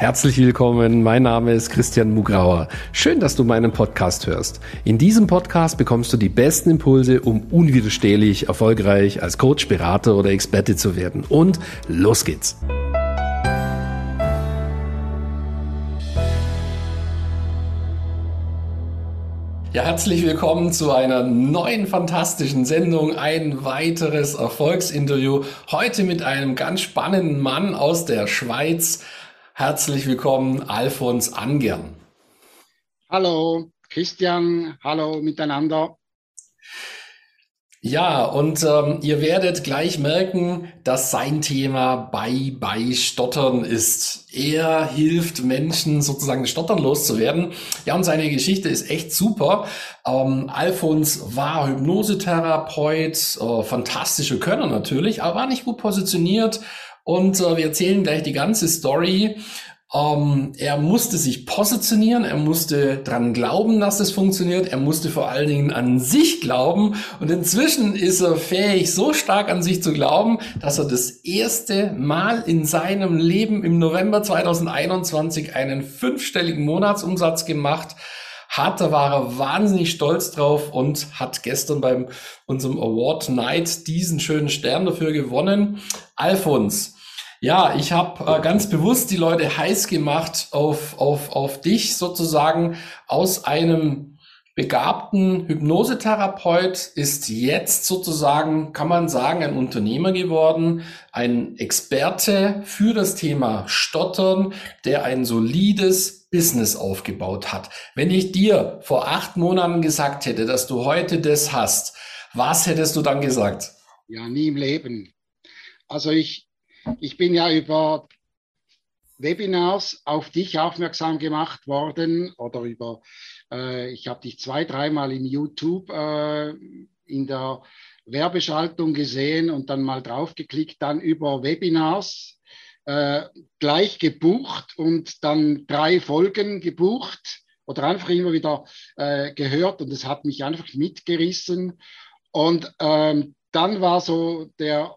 Herzlich willkommen, mein Name ist Christian Mugrauer. Schön, dass du meinen Podcast hörst. In diesem Podcast bekommst du die besten Impulse, um unwiderstehlich erfolgreich als Coach, Berater oder Experte zu werden. Und los geht's! Ja, herzlich willkommen zu einer neuen fantastischen Sendung. Ein weiteres Erfolgsinterview. Heute mit einem ganz spannenden Mann aus der Schweiz. Herzlich willkommen, Alfons Angern. Hallo, Christian. Hallo miteinander. Ja, und ähm, ihr werdet gleich merken, dass sein Thema bei bei Stottern ist. Er hilft Menschen sozusagen Stottern loszuwerden. Ja, und seine Geschichte ist echt super. Ähm, Alfons war Hypnosetherapeut, äh, fantastische Könner natürlich, aber war nicht gut positioniert. Und äh, wir erzählen gleich die ganze Story. Ähm, er musste sich positionieren, er musste dran glauben, dass es funktioniert, er musste vor allen Dingen an sich glauben und inzwischen ist er fähig, so stark an sich zu glauben, dass er das erste Mal in seinem Leben im November 2021 einen fünfstelligen Monatsumsatz gemacht hat. Da war er wahnsinnig stolz drauf und hat gestern beim unserem Award Night diesen schönen Stern dafür gewonnen. Alfons, ja, ich habe äh, ganz bewusst die Leute heiß gemacht auf, auf, auf dich sozusagen. Aus einem begabten Hypnosetherapeut ist jetzt sozusagen, kann man sagen, ein Unternehmer geworden, ein Experte für das Thema Stottern, der ein solides Business aufgebaut hat. Wenn ich dir vor acht Monaten gesagt hätte, dass du heute das hast, was hättest du dann gesagt? Ja, nie im Leben. Also ich, ich bin ja über Webinars auf dich aufmerksam gemacht worden oder über, äh, ich habe dich zwei, dreimal in YouTube äh, in der Werbeschaltung gesehen und dann mal draufgeklickt, dann über Webinars äh, gleich gebucht und dann drei Folgen gebucht oder einfach immer wieder äh, gehört und es hat mich einfach mitgerissen. Und ähm, dann war so der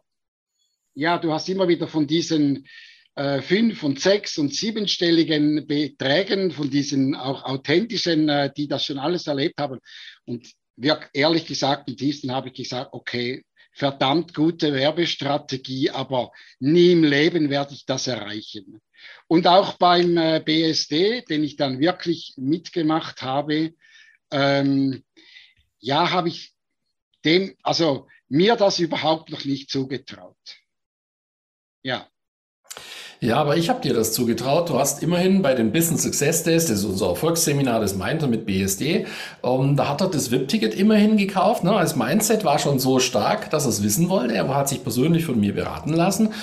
ja, du hast immer wieder von diesen äh, fünf- und sechs- und siebenstelligen Beträgen, von diesen auch authentischen, äh, die das schon alles erlebt haben. Und wir, ehrlich gesagt, im tiefsten habe ich gesagt, okay, verdammt gute Werbestrategie, aber nie im Leben werde ich das erreichen. Und auch beim äh, BSD, den ich dann wirklich mitgemacht habe, ähm, ja, habe ich dem, also mir das überhaupt noch nicht zugetraut. Ja. Ja, aber ich habe dir das zugetraut. Du hast immerhin bei den Business Success Days, das ist unser Erfolgsseminar, das meinte mit BSD, ähm, da hat er das VIP-Ticket immerhin gekauft. Ne? Als Mindset war schon so stark, dass er es wissen wollte. Er hat sich persönlich von mir beraten lassen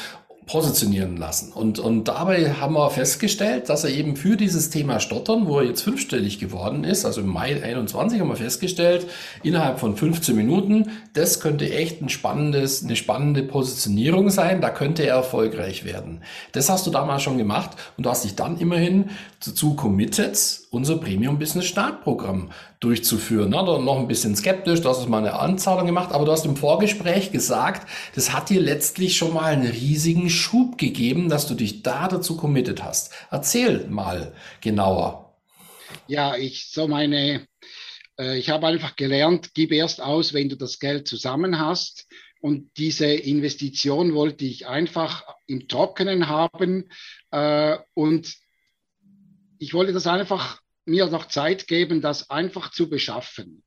positionieren lassen. Und, und dabei haben wir festgestellt, dass er eben für dieses Thema Stottern, wo er jetzt fünfstellig geworden ist, also im Mai 21 haben wir festgestellt, innerhalb von 15 Minuten, das könnte echt ein spannendes, eine spannende Positionierung sein, da könnte er erfolgreich werden. Das hast du damals schon gemacht und du hast dich dann immerhin dazu committed, unser Premium Business Startprogramm durchzuführen. Na, noch ein bisschen skeptisch, du hast mal eine Anzahlung gemacht, aber du hast im Vorgespräch gesagt, das hat dir letztlich schon mal einen riesigen Schub gegeben, dass du dich da dazu committed hast. Erzähl mal genauer. Ja, ich so meine, äh, ich habe einfach gelernt, gib erst aus, wenn du das Geld zusammen hast. Und diese Investition wollte ich einfach im Trockenen haben. Äh, und ich wollte das einfach mir noch Zeit geben, das einfach zu beschaffen.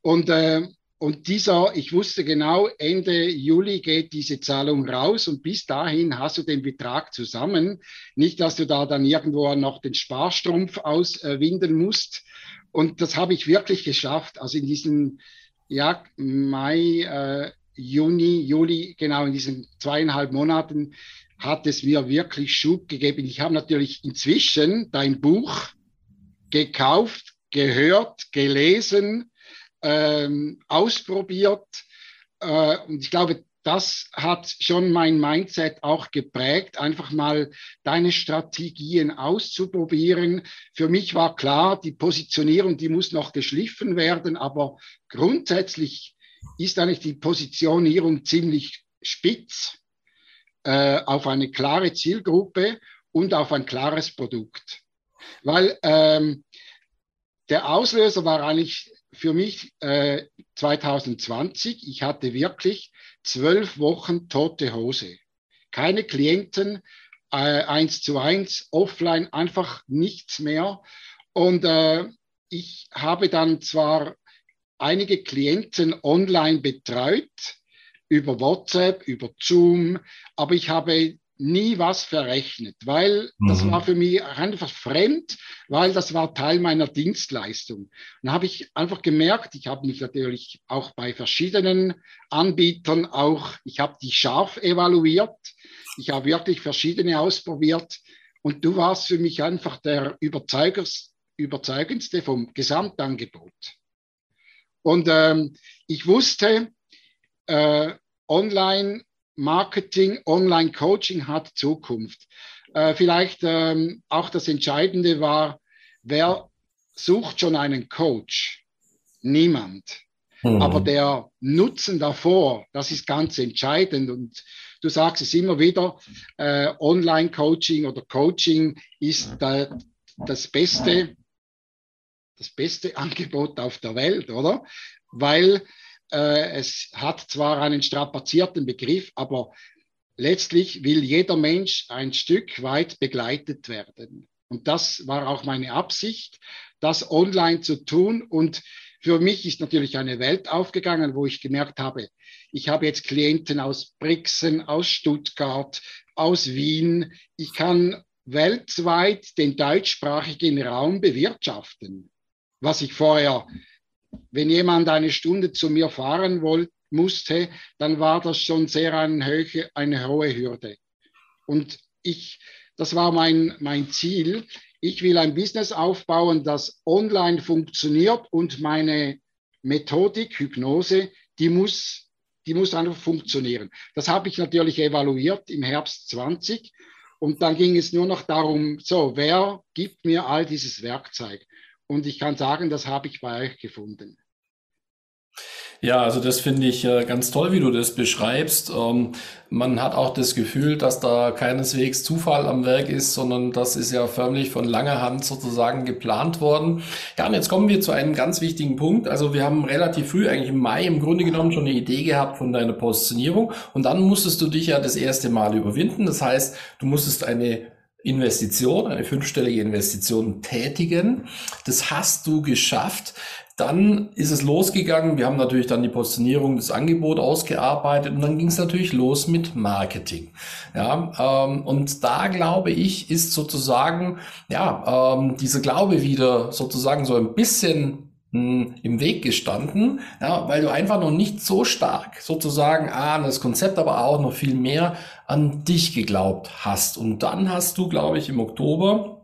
Und, äh, und dieser, ich wusste genau, Ende Juli geht diese Zahlung raus und bis dahin hast du den Betrag zusammen. Nicht, dass du da dann irgendwo noch den Sparstrumpf auswinden musst. Und das habe ich wirklich geschafft. Also in diesen ja, Mai, äh, Juni, Juli, genau in diesen zweieinhalb Monaten hat es mir wirklich Schub gegeben. Ich habe natürlich inzwischen dein Buch gekauft, gehört, gelesen, ähm, ausprobiert. Äh, und ich glaube, das hat schon mein Mindset auch geprägt, einfach mal deine Strategien auszuprobieren. Für mich war klar, die Positionierung, die muss noch geschliffen werden, aber grundsätzlich ist eigentlich die Positionierung ziemlich spitz äh, auf eine klare Zielgruppe und auf ein klares Produkt. Weil ähm, der Auslöser war eigentlich für mich äh, 2020. Ich hatte wirklich zwölf Wochen tote Hose. Keine Klienten, äh, eins zu eins, offline, einfach nichts mehr. Und äh, ich habe dann zwar einige Klienten online betreut, über WhatsApp, über Zoom, aber ich habe nie was verrechnet, weil mhm. das war für mich einfach fremd, weil das war Teil meiner Dienstleistung. Und da habe ich einfach gemerkt, ich habe mich natürlich auch bei verschiedenen Anbietern auch, ich habe die scharf evaluiert, ich habe wirklich verschiedene ausprobiert und du warst für mich einfach der überzeugendste vom Gesamtangebot. Und ähm, ich wusste, äh, online Marketing, Online-Coaching hat Zukunft. Äh, vielleicht ähm, auch das Entscheidende war, wer sucht schon einen Coach? Niemand. Mhm. Aber der Nutzen davor, das ist ganz entscheidend. Und du sagst es immer wieder, äh, Online-Coaching oder Coaching ist äh, das beste, das beste Angebot auf der Welt, oder? Weil es hat zwar einen strapazierten Begriff, aber letztlich will jeder Mensch ein Stück weit begleitet werden. Und das war auch meine Absicht, das online zu tun. Und für mich ist natürlich eine Welt aufgegangen, wo ich gemerkt habe, ich habe jetzt Klienten aus Brixen, aus Stuttgart, aus Wien. Ich kann weltweit den deutschsprachigen Raum bewirtschaften, was ich vorher wenn jemand eine Stunde zu mir fahren wollte, musste, dann war das schon sehr eine, hohe, eine hohe Hürde. Und ich, das war mein, mein Ziel. Ich will ein Business aufbauen, das online funktioniert und meine Methodik, Hypnose, die muss, die muss einfach funktionieren. Das habe ich natürlich evaluiert im Herbst 20. Und dann ging es nur noch darum, so, wer gibt mir all dieses Werkzeug? Und ich kann sagen, das habe ich bei euch gefunden. Ja, also das finde ich äh, ganz toll, wie du das beschreibst. Ähm, man hat auch das Gefühl, dass da keineswegs Zufall am Werk ist, sondern das ist ja förmlich von langer Hand sozusagen geplant worden. Ja, und jetzt kommen wir zu einem ganz wichtigen Punkt. Also wir haben relativ früh, eigentlich im Mai im Grunde genommen schon eine Idee gehabt von deiner Positionierung und dann musstest du dich ja das erste Mal überwinden. Das heißt, du musstest eine Investition, eine fünfstellige Investition tätigen. Das hast du geschafft. Dann ist es losgegangen. Wir haben natürlich dann die Positionierung des Angebots ausgearbeitet und dann ging es natürlich los mit Marketing. Ja, ähm, und da glaube ich, ist sozusagen, ja, ähm, dieser Glaube wieder sozusagen so ein bisschen im Weg gestanden, ja, weil du einfach noch nicht so stark sozusagen an das Konzept, aber auch noch viel mehr an dich geglaubt hast. Und dann hast du, glaube ich, im Oktober,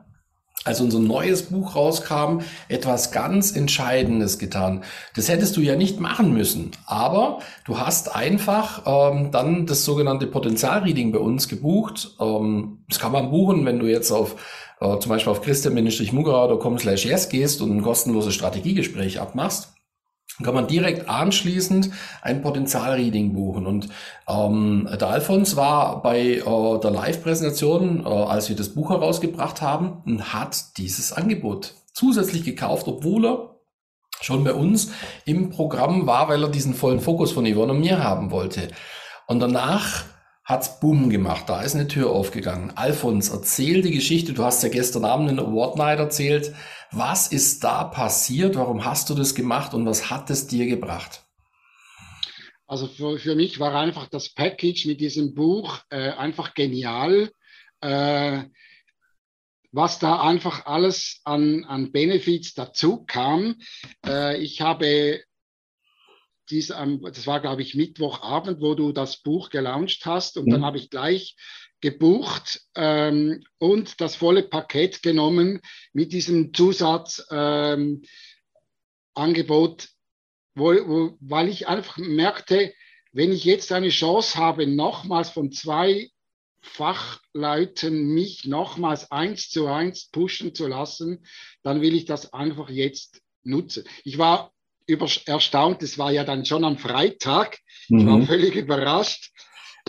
als unser neues Buch rauskam, etwas ganz Entscheidendes getan. Das hättest du ja nicht machen müssen, aber du hast einfach ähm, dann das sogenannte Potenzialreading bei uns gebucht. Ähm, das kann man buchen, wenn du jetzt auf äh, zum Beispiel auf christian-mugerau.com slash yes gehst und ein kostenloses Strategiegespräch abmachst, kann man direkt anschließend ein Potenzialreading buchen. Und ähm, der Alfons war bei äh, der Live-Präsentation, äh, als wir das Buch herausgebracht haben, und hat dieses Angebot zusätzlich gekauft, obwohl er schon bei uns im Programm war, weil er diesen vollen Fokus von Yvonne und mir haben wollte. Und danach hat's Bumm gemacht. Da ist eine Tür aufgegangen. Alfons, erzähl die Geschichte. Du hast ja gestern Abend in Award Night erzählt. Was ist da passiert? Warum hast du das gemacht und was hat es dir gebracht? Also für, für mich war einfach das Package mit diesem Buch äh, einfach genial. Äh, was da einfach alles an, an Benefits dazu kam. Äh, ich habe dies, das war, glaube ich, Mittwochabend, wo du das Buch gelauncht hast. Und mhm. dann habe ich gleich gebucht ähm, und das volle Paket genommen mit diesem Zusatzangebot, ähm, wo, wo, weil ich einfach merkte, wenn ich jetzt eine Chance habe, nochmals von zwei Fachleuten mich nochmals eins zu eins pushen zu lassen, dann will ich das einfach jetzt nutzen. Ich war über, erstaunt. Es war ja dann schon am Freitag. Ich war mhm. völlig überrascht.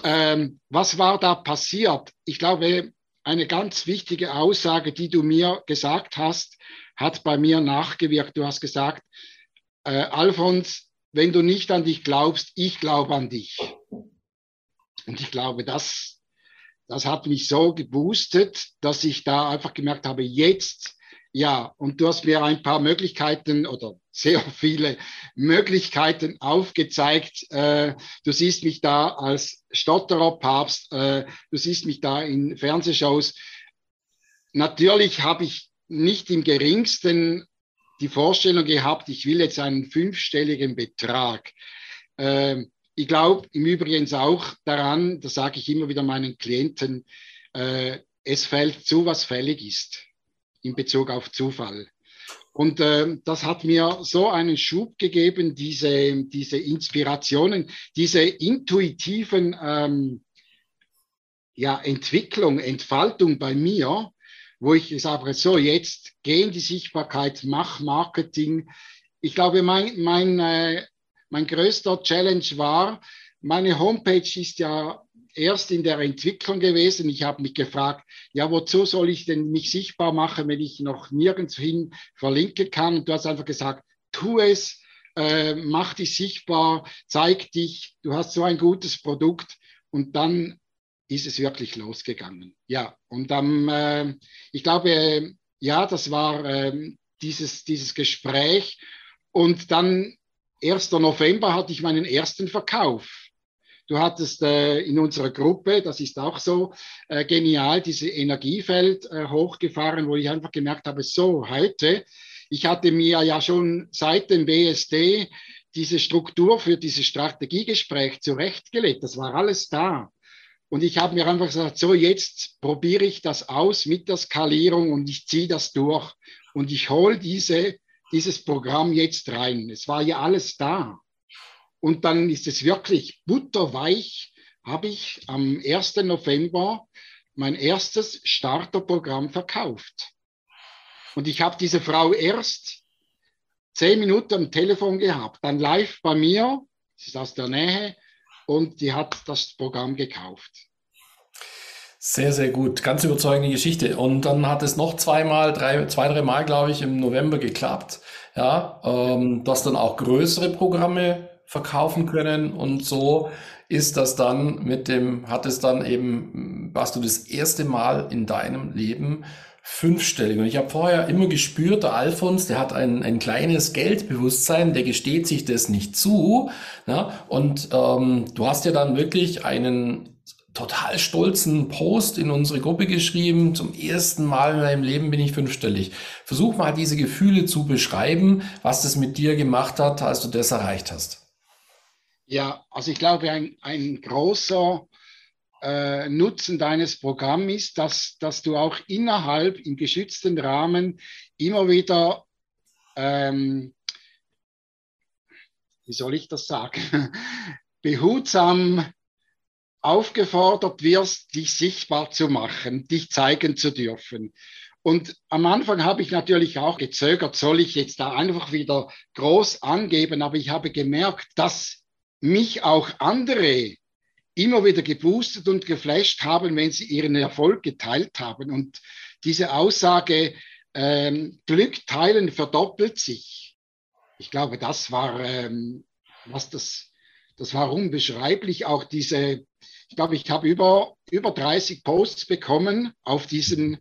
Ähm, was war da passiert? Ich glaube, eine ganz wichtige Aussage, die du mir gesagt hast, hat bei mir nachgewirkt. Du hast gesagt, äh, Alfons, wenn du nicht an dich glaubst, ich glaube an dich. Und ich glaube, das, das hat mich so geboostet, dass ich da einfach gemerkt habe, jetzt, ja, und du hast mir ein paar Möglichkeiten oder sehr viele Möglichkeiten aufgezeigt. Äh, du siehst mich da als Stotterer Papst, äh, du siehst mich da in Fernsehshows. Natürlich habe ich nicht im geringsten die Vorstellung gehabt, ich will jetzt einen fünfstelligen Betrag. Äh, ich glaube im Übrigen auch daran, das sage ich immer wieder meinen Klienten, äh, es fällt zu, was fällig ist in Bezug auf Zufall. Und äh, das hat mir so einen Schub gegeben, diese, diese Inspirationen, diese intuitiven ähm, ja, Entwicklung, Entfaltung bei mir, wo ich sage, so jetzt gehen die Sichtbarkeit, mach Marketing. Ich glaube, mein, mein, äh, mein größter Challenge war, meine Homepage ist ja erst in der Entwicklung gewesen. Ich habe mich gefragt, ja, wozu soll ich denn mich sichtbar machen, wenn ich noch nirgends hin verlinken kann? Und du hast einfach gesagt, tu es, äh, mach dich sichtbar, zeig dich, du hast so ein gutes Produkt und dann ist es wirklich losgegangen. Ja, und am, äh, ich glaube, äh, ja, das war äh, dieses, dieses Gespräch und dann 1. November hatte ich meinen ersten Verkauf. Du hattest äh, in unserer Gruppe, das ist auch so äh, genial, diese Energiefeld äh, hochgefahren, wo ich einfach gemerkt habe, so heute, ich hatte mir ja schon seit dem BSD diese Struktur für dieses Strategiegespräch zurechtgelegt. Das war alles da. Und ich habe mir einfach gesagt, so jetzt probiere ich das aus mit der Skalierung und ich ziehe das durch und ich hole diese, dieses Programm jetzt rein. Es war ja alles da. Und dann ist es wirklich butterweich, habe ich am 1. November mein erstes Starterprogramm verkauft. Und ich habe diese Frau erst zehn Minuten am Telefon gehabt, dann live bei mir, sie ist aus der Nähe, und die hat das Programm gekauft. Sehr, sehr gut. Ganz überzeugende Geschichte. Und dann hat es noch zweimal, drei, zwei, drei Mal, glaube ich, im November geklappt. Ja, ähm, dass dann auch größere Programme verkaufen können und so ist das dann mit dem, hat es dann eben, warst du das erste Mal in deinem Leben fünfstellig. Und ich habe vorher immer gespürt, der Alfons, der hat ein, ein kleines Geldbewusstsein, der gesteht sich das nicht zu. Ja? Und ähm, du hast ja dann wirklich einen total stolzen Post in unsere Gruppe geschrieben. Zum ersten Mal in meinem Leben bin ich fünfstellig. Versuch mal diese Gefühle zu beschreiben, was das mit dir gemacht hat, als du das erreicht hast. Ja, also ich glaube, ein, ein großer äh, Nutzen deines Programms ist, dass, dass du auch innerhalb im geschützten Rahmen immer wieder, ähm, wie soll ich das sagen, behutsam aufgefordert wirst, dich sichtbar zu machen, dich zeigen zu dürfen. Und am Anfang habe ich natürlich auch gezögert, soll ich jetzt da einfach wieder groß angeben, aber ich habe gemerkt, dass mich auch andere immer wieder geboostet und geflasht haben, wenn sie ihren Erfolg geteilt haben. Und diese Aussage, ähm, Glück teilen verdoppelt sich. Ich glaube, das war, ähm, was das, das war unbeschreiblich. Auch diese, ich glaube, ich habe über, über 30 Posts bekommen auf diesen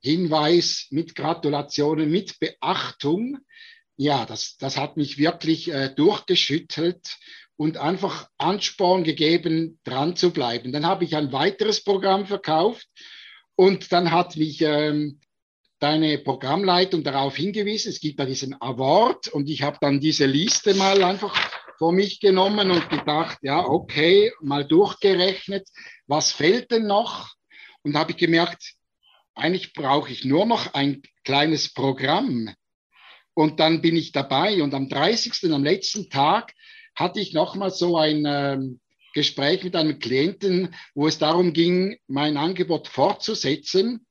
Hinweis mit Gratulationen, mit Beachtung. Ja, das, das hat mich wirklich äh, durchgeschüttelt und einfach Ansporn gegeben, dran zu bleiben. Dann habe ich ein weiteres Programm verkauft und dann hat mich ähm, deine Programmleitung darauf hingewiesen, es gibt da diesen Award und ich habe dann diese Liste mal einfach vor mich genommen und gedacht, ja, okay, mal durchgerechnet, was fehlt denn noch? Und habe ich gemerkt, eigentlich brauche ich nur noch ein kleines Programm. Und dann bin ich dabei und am 30. am letzten Tag hatte ich nochmal so ein ähm, Gespräch mit einem Klienten, wo es darum ging, mein Angebot fortzusetzen.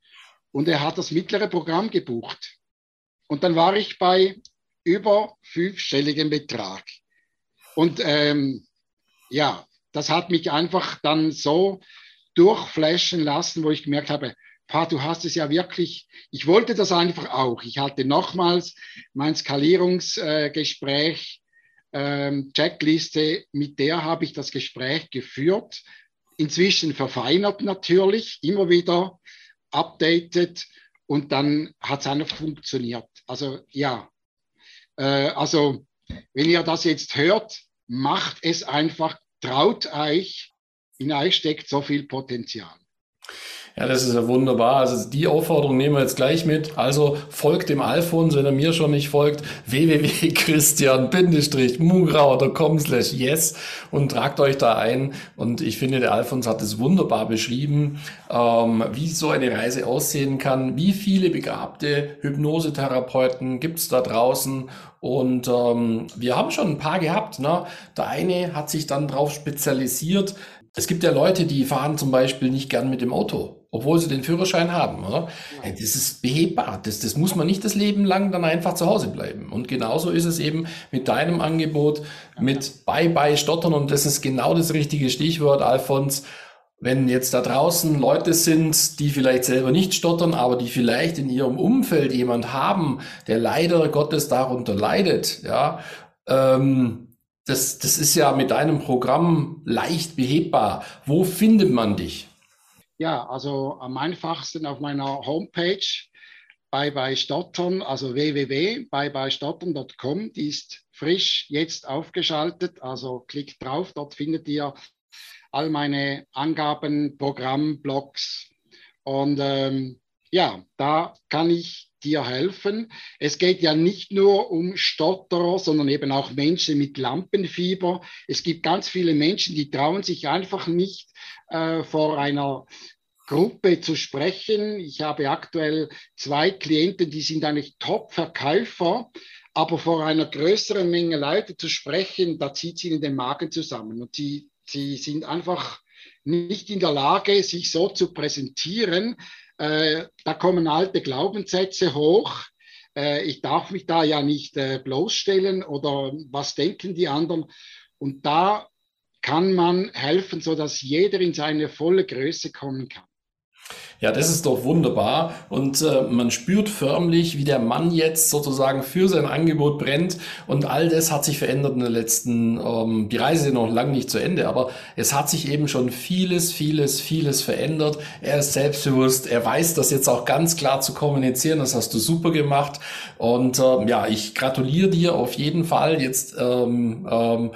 Und er hat das mittlere Programm gebucht. Und dann war ich bei über fünfstelligem Betrag. Und ähm, ja, das hat mich einfach dann so durchflashen lassen, wo ich gemerkt habe, Pa, du hast es ja wirklich, ich wollte das einfach auch. Ich hatte nochmals mein Skalierungsgespräch, äh, Checkliste, mit der habe ich das Gespräch geführt. Inzwischen verfeinert natürlich, immer wieder updated und dann hat es einfach funktioniert. Also ja, äh, also wenn ihr das jetzt hört, macht es einfach, traut euch, in euch steckt so viel Potenzial. Ja, das ist ja wunderbar. Also die Aufforderung nehmen wir jetzt gleich mit. Also folgt dem Alfons, wenn er mir schon nicht folgt, www.christian-mugrau.com slash yes und tragt euch da ein. Und ich finde, der Alfons hat es wunderbar beschrieben, ähm, wie so eine Reise aussehen kann, wie viele begabte Hypnosetherapeuten gibt es da draußen und ähm, wir haben schon ein paar gehabt. Ne? Der eine hat sich dann darauf spezialisiert. Es gibt ja Leute, die fahren zum Beispiel nicht gern mit dem Auto obwohl sie den Führerschein haben, oder? Ja. Das ist behebbar. Das, das muss man nicht das Leben lang dann einfach zu Hause bleiben. Und genauso ist es eben mit deinem Angebot, mit Bye-Bye Stottern. Und das ist genau das richtige Stichwort, Alfons. Wenn jetzt da draußen Leute sind, die vielleicht selber nicht stottern, aber die vielleicht in ihrem Umfeld jemand haben, der leider Gottes darunter leidet, ja, ähm, das, das ist ja mit deinem Programm leicht behebbar. Wo findet man dich? Ja, also am einfachsten auf meiner Homepage Bye Bye Stottern, also www.byebyestottern.com, die ist frisch jetzt aufgeschaltet, also klickt drauf, dort findet ihr all meine Angaben, Programm, Blogs und ähm, ja, da kann ich dir helfen. Es geht ja nicht nur um Stotterer, sondern eben auch Menschen mit Lampenfieber. Es gibt ganz viele Menschen, die trauen sich einfach nicht äh, vor einer Gruppe zu sprechen. Ich habe aktuell zwei Klienten, die sind eigentlich Top-Verkäufer, aber vor einer größeren Menge Leute zu sprechen, da zieht sie in den Magen zusammen. Und sie, sie sind einfach nicht in der Lage, sich so zu präsentieren. Äh, da kommen alte Glaubenssätze hoch. Äh, ich darf mich da ja nicht äh, bloßstellen oder was denken die anderen. Und da kann man helfen, sodass jeder in seine volle Größe kommen kann. Ja, das ist doch wunderbar. Und äh, man spürt förmlich, wie der Mann jetzt sozusagen für sein Angebot brennt. Und all das hat sich verändert in den letzten, ähm, die Reise ist noch lang nicht zu Ende, aber es hat sich eben schon vieles, vieles, vieles verändert. Er ist selbstbewusst, er weiß das jetzt auch ganz klar zu kommunizieren. Das hast du super gemacht. Und ähm, ja, ich gratuliere dir auf jeden Fall jetzt. Ähm, ähm,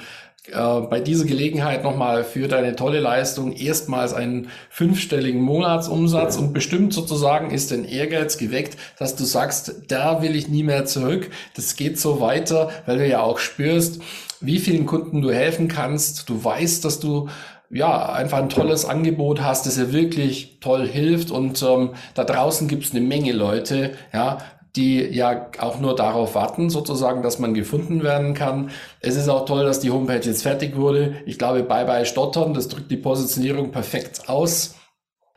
äh, bei dieser Gelegenheit nochmal für deine tolle Leistung erstmals einen fünfstelligen Monatsumsatz und bestimmt sozusagen ist dein Ehrgeiz geweckt, dass du sagst, da will ich nie mehr zurück. Das geht so weiter, weil du ja auch spürst, wie vielen Kunden du helfen kannst. Du weißt, dass du ja, einfach ein tolles Angebot hast, das ja wirklich toll hilft und ähm, da draußen gibt es eine Menge Leute, ja, die ja auch nur darauf warten, sozusagen, dass man gefunden werden kann. Es ist auch toll, dass die Homepage jetzt fertig wurde. Ich glaube, Bye Bye Stottern, das drückt die Positionierung perfekt aus.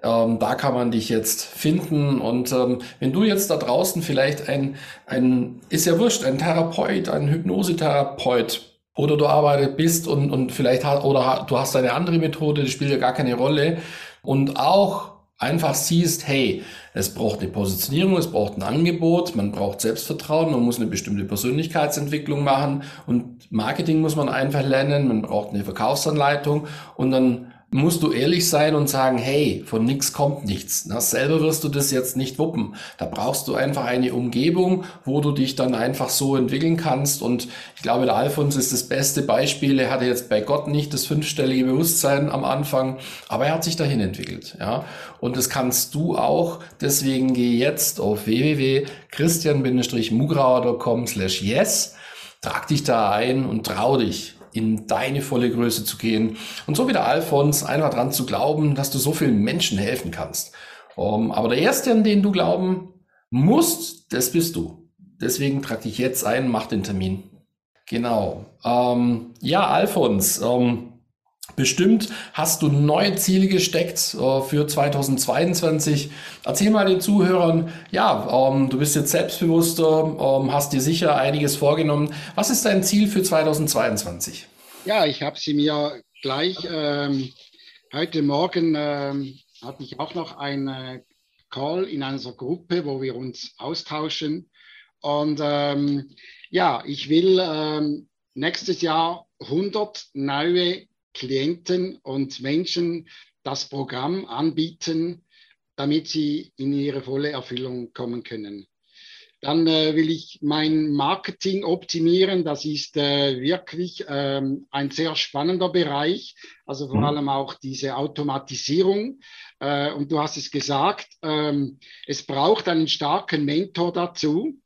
Ähm, da kann man dich jetzt finden. Und ähm, wenn du jetzt da draußen vielleicht ein, ein, ist ja wurscht, ein Therapeut, ein Hypnosetherapeut oder du arbeitest bist und, und vielleicht hat, oder du hast eine andere Methode, das spielt ja gar keine Rolle. Und auch einfach siehst, hey, es braucht eine Positionierung, es braucht ein Angebot, man braucht Selbstvertrauen, man muss eine bestimmte Persönlichkeitsentwicklung machen und Marketing muss man einfach lernen, man braucht eine Verkaufsanleitung und dann musst du ehrlich sein und sagen, hey, von nichts kommt nichts. Na, selber wirst du das jetzt nicht wuppen. Da brauchst du einfach eine Umgebung, wo du dich dann einfach so entwickeln kannst. Und ich glaube, der Alfons ist das beste Beispiel. Er hatte jetzt bei Gott nicht das fünfstellige Bewusstsein am Anfang, aber er hat sich dahin entwickelt. Ja, und das kannst du auch. Deswegen geh jetzt auf www.christian-mugrauer.com slash yes, trag dich da ein und trau dich in deine volle Größe zu gehen und so wie der Alfons einfach dran zu glauben, dass du so vielen Menschen helfen kannst. Um, ähm, aber der Erste, an den du glauben musst, das bist du. Deswegen trag dich jetzt ein, mach den Termin. Genau. Ähm, ja, Alfons, ähm, Bestimmt hast du neue Ziele gesteckt äh, für 2022. Erzähl mal den Zuhörern, ja, ähm, du bist jetzt selbstbewusster, ähm, hast dir sicher einiges vorgenommen. Was ist dein Ziel für 2022? Ja, ich habe sie mir gleich ähm, heute Morgen ähm, hatte ich auch noch ein, äh, Call in einer Gruppe, wo wir uns austauschen. Und ja, ich will nächstes Jahr 100 neue Klienten und Menschen das Programm anbieten, damit sie in ihre volle Erfüllung kommen können. Dann äh, will ich mein Marketing optimieren. Das ist äh, wirklich ähm, ein sehr spannender Bereich. Also vor mhm. allem auch diese Automatisierung. Äh, und du hast es gesagt, ähm, es braucht einen starken Mentor dazu.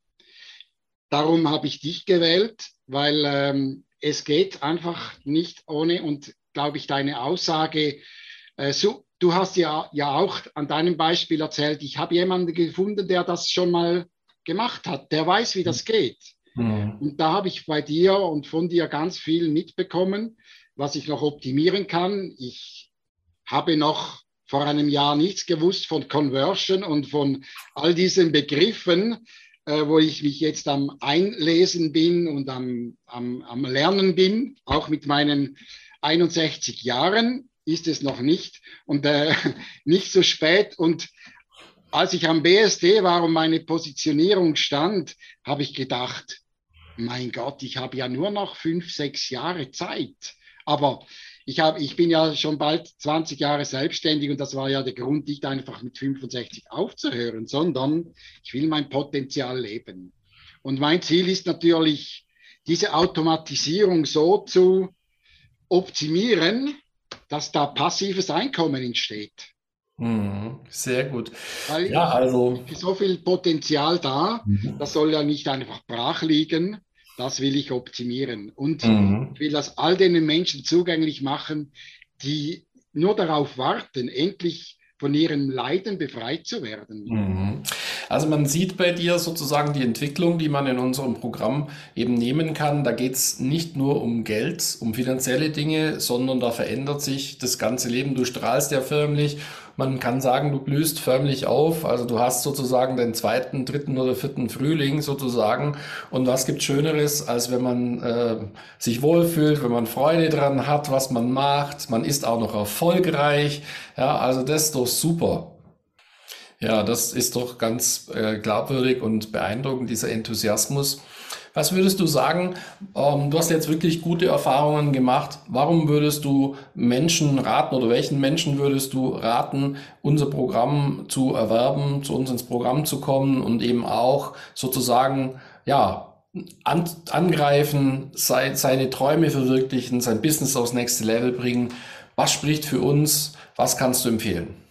Darum habe ich dich gewählt, weil ähm, es geht einfach nicht ohne. Und glaube ich, deine Aussage, äh, so, du hast ja, ja auch an deinem Beispiel erzählt, ich habe jemanden gefunden, der das schon mal gemacht hat, der weiß, wie das geht. Mhm. Und da habe ich bei dir und von dir ganz viel mitbekommen, was ich noch optimieren kann. Ich habe noch vor einem Jahr nichts gewusst von Conversion und von all diesen Begriffen, äh, wo ich mich jetzt am Einlesen bin und am, am, am Lernen bin, auch mit meinen 61 Jahren ist es noch nicht und äh, nicht so spät. Und als ich am BSD war und meine Positionierung stand, habe ich gedacht, mein Gott, ich habe ja nur noch fünf, sechs Jahre Zeit. Aber ich, hab, ich bin ja schon bald 20 Jahre selbstständig und das war ja der Grund, nicht einfach mit 65 aufzuhören, sondern ich will mein Potenzial leben. Und mein Ziel ist natürlich, diese Automatisierung so zu optimieren, dass da passives Einkommen entsteht. Mhm, sehr gut. Weil ja, also so viel Potenzial da, mhm. das soll ja nicht einfach brach liegen. Das will ich optimieren. Und mhm. ich will das all den Menschen zugänglich machen, die nur darauf warten, endlich von ihrem Leiden befreit zu werden. Mhm. Also man sieht bei dir sozusagen die Entwicklung, die man in unserem Programm eben nehmen kann. Da geht es nicht nur um Geld, um finanzielle Dinge, sondern da verändert sich das ganze Leben. Du strahlst ja förmlich man kann sagen, du blühst förmlich auf. Also du hast sozusagen den zweiten, dritten oder vierten Frühling sozusagen. Und was gibt Schöneres, als wenn man äh, sich wohlfühlt, wenn man Freude dran hat, was man macht. Man ist auch noch erfolgreich. Ja, also das ist doch super. Ja, das ist doch ganz äh, glaubwürdig und beeindruckend, dieser Enthusiasmus. Was würdest du sagen? Ähm, du hast jetzt wirklich gute Erfahrungen gemacht. Warum würdest du Menschen raten oder welchen Menschen würdest du raten, unser Programm zu erwerben, zu uns ins Programm zu kommen und eben auch sozusagen, ja, an, angreifen, sei, seine Träume verwirklichen, sein Business aufs nächste Level bringen? Was spricht für uns? Was kannst du empfehlen?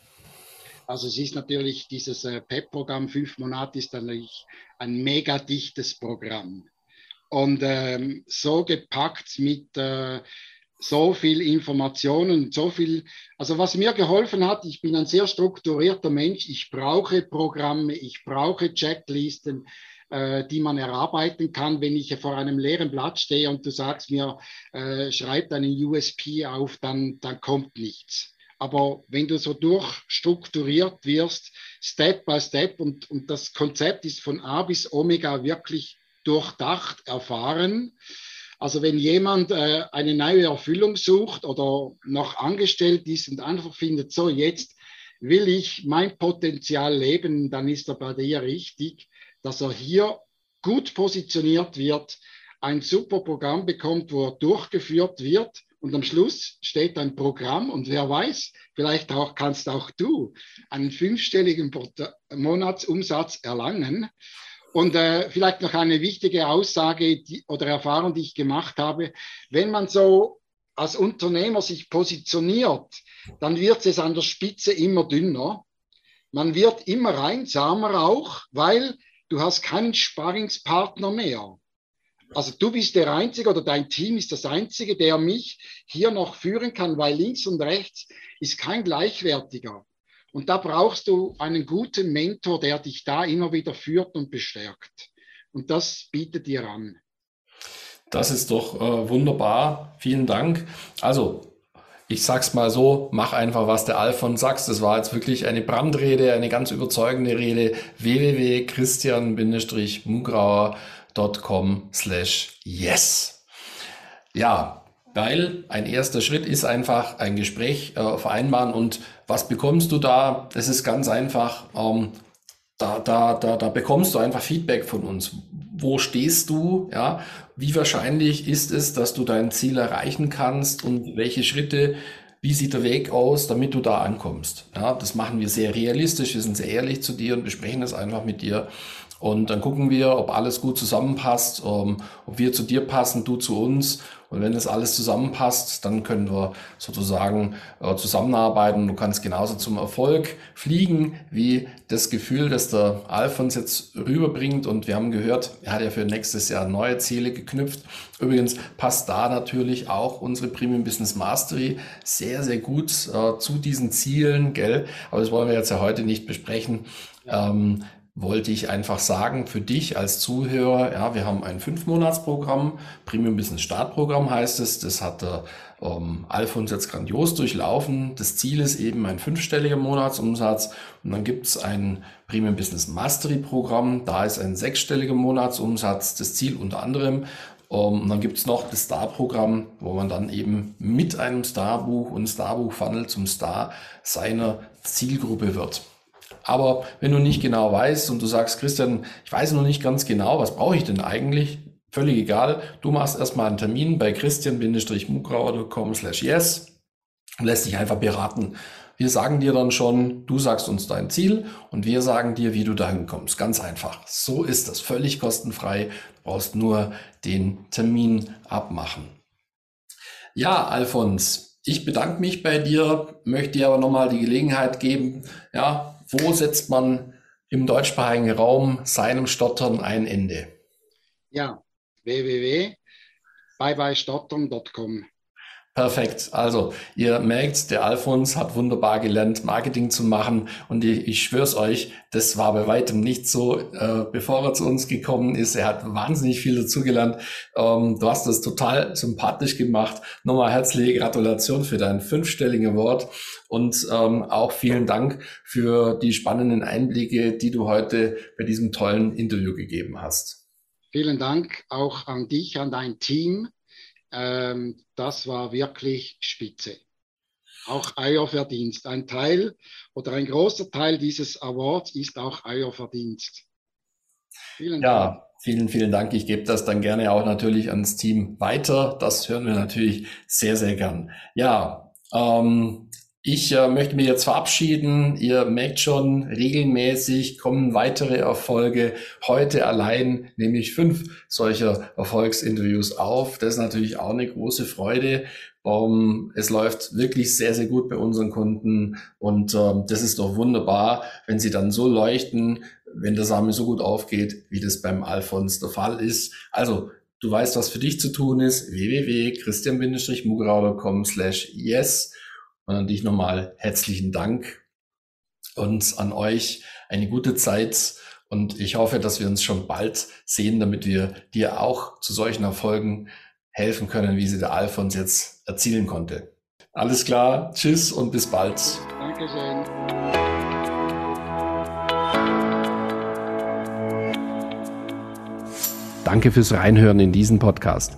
Also es ist natürlich dieses äh, PEP-Programm, fünf Monate ist natürlich ein mega dichtes Programm und ähm, so gepackt mit äh, so viel Informationen, so viel, also was mir geholfen hat, ich bin ein sehr strukturierter Mensch, ich brauche Programme, ich brauche Checklisten, äh, die man erarbeiten kann, wenn ich vor einem leeren Blatt stehe und du sagst mir, äh, schreib deinen USP auf, dann, dann kommt nichts. Aber wenn du so durchstrukturiert wirst, Step by Step und, und das Konzept ist von A bis Omega wirklich durchdacht erfahren. Also wenn jemand äh, eine neue Erfüllung sucht oder noch angestellt ist und einfach findet, so jetzt will ich mein Potenzial leben, dann ist er bei dir richtig, dass er hier gut positioniert wird, ein super Programm bekommt, wo er durchgeführt wird und am Schluss steht ein Programm und wer weiß, vielleicht auch kannst auch du einen fünfstelligen Monatsumsatz erlangen. Und äh, vielleicht noch eine wichtige Aussage die, oder Erfahrung, die ich gemacht habe. Wenn man so als Unternehmer sich positioniert, dann wird es an der Spitze immer dünner. Man wird immer einsamer auch, weil du hast keinen Sparringspartner mehr. Also du bist der Einzige oder dein Team ist das Einzige, der mich hier noch führen kann, weil links und rechts ist kein gleichwertiger. Und da brauchst du einen guten Mentor, der dich da immer wieder führt und bestärkt. Und das bietet dir an. Das ist doch äh, wunderbar. Vielen Dank. Also, ich sag's mal so, mach einfach, was der Alfon sagt. Das war jetzt wirklich eine Brandrede, eine ganz überzeugende Rede. www.christian-mugrauer.com slash yes. Ja, weil ein erster Schritt ist einfach ein Gespräch äh, vereinbaren und was bekommst du da? Das ist ganz einfach. Ähm, da, da, da, da bekommst du einfach Feedback von uns. Wo stehst du? Ja, wie wahrscheinlich ist es, dass du dein Ziel erreichen kannst und welche Schritte, wie sieht der Weg aus, damit du da ankommst? Ja, das machen wir sehr realistisch. Wir sind sehr ehrlich zu dir und besprechen das einfach mit dir. Und dann gucken wir, ob alles gut zusammenpasst, um, ob wir zu dir passen, du zu uns. Und wenn das alles zusammenpasst, dann können wir sozusagen äh, zusammenarbeiten. Du kannst genauso zum Erfolg fliegen, wie das Gefühl, das der Alfons jetzt rüberbringt. Und wir haben gehört, er hat ja für nächstes Jahr neue Ziele geknüpft. Übrigens passt da natürlich auch unsere Premium Business Mastery sehr, sehr gut äh, zu diesen Zielen, gell? Aber das wollen wir jetzt ja heute nicht besprechen. Ja. Ähm, wollte ich einfach sagen, für dich als Zuhörer, ja, wir haben ein Fünfmonatsprogramm, Premium Business Startprogramm heißt es, das hat der ähm, Alfons jetzt grandios durchlaufen. Das Ziel ist eben ein fünfstelliger Monatsumsatz und dann gibt's ein Premium Business Mastery Programm, da ist ein sechsstelliger Monatsumsatz, das Ziel unter anderem. Ähm, und dann gibt's noch das Star-Programm, wo man dann eben mit einem Starbuch und Starbuch-Funnel zum Star seiner Zielgruppe wird. Aber wenn du nicht genau weißt und du sagst, Christian, ich weiß noch nicht ganz genau, was brauche ich denn eigentlich? Völlig egal. Du machst erstmal einen Termin bei christian-mugrauer.com slash yes und lässt dich einfach beraten. Wir sagen dir dann schon, du sagst uns dein Ziel und wir sagen dir, wie du dahin kommst. Ganz einfach. So ist das. Völlig kostenfrei. Du brauchst nur den Termin abmachen. Ja, Alfons, ich bedanke mich bei dir, möchte dir aber nochmal die Gelegenheit geben, ja, wo setzt man im deutschsprachigen Raum seinem Stottern ein Ende? Ja, www.byebystottern.com. Perfekt. Also, ihr merkt, der Alfons hat wunderbar gelernt, Marketing zu machen. Und ich, ich schwör's euch, das war bei weitem nicht so, äh, bevor er zu uns gekommen ist. Er hat wahnsinnig viel dazugelernt. Ähm, du hast das total sympathisch gemacht. Nochmal herzliche Gratulation für dein fünfstellige Wort. Und ähm, auch vielen Dank für die spannenden Einblicke, die du heute bei diesem tollen Interview gegeben hast. Vielen Dank auch an dich, an dein Team ähm, das war wirklich spitze. Auch euer Verdienst. Ein Teil oder ein großer Teil dieses Awards ist auch euer Verdienst. Vielen ja, Dank. Vielen, vielen Dank. Ich gebe das dann gerne auch natürlich ans Team weiter. Das hören wir natürlich sehr, sehr gern. Ja, ähm, ich äh, möchte mich jetzt verabschieden. Ihr merkt schon, regelmäßig kommen weitere Erfolge. Heute allein nehme ich fünf solcher Erfolgsinterviews auf. Das ist natürlich auch eine große Freude. Um, es läuft wirklich sehr, sehr gut bei unseren Kunden und ähm, das ist doch wunderbar, wenn sie dann so leuchten, wenn der Same so gut aufgeht, wie das beim Alphons der Fall ist. Also Du weißt, was für dich zu tun ist. www.christian-mugrau.com slash yes und an dich nochmal herzlichen Dank und an euch eine gute Zeit. Und ich hoffe, dass wir uns schon bald sehen, damit wir dir auch zu solchen Erfolgen helfen können, wie sie der Alfons jetzt erzielen konnte. Alles klar, tschüss und bis bald. Dankeschön. Danke fürs Reinhören in diesen Podcast.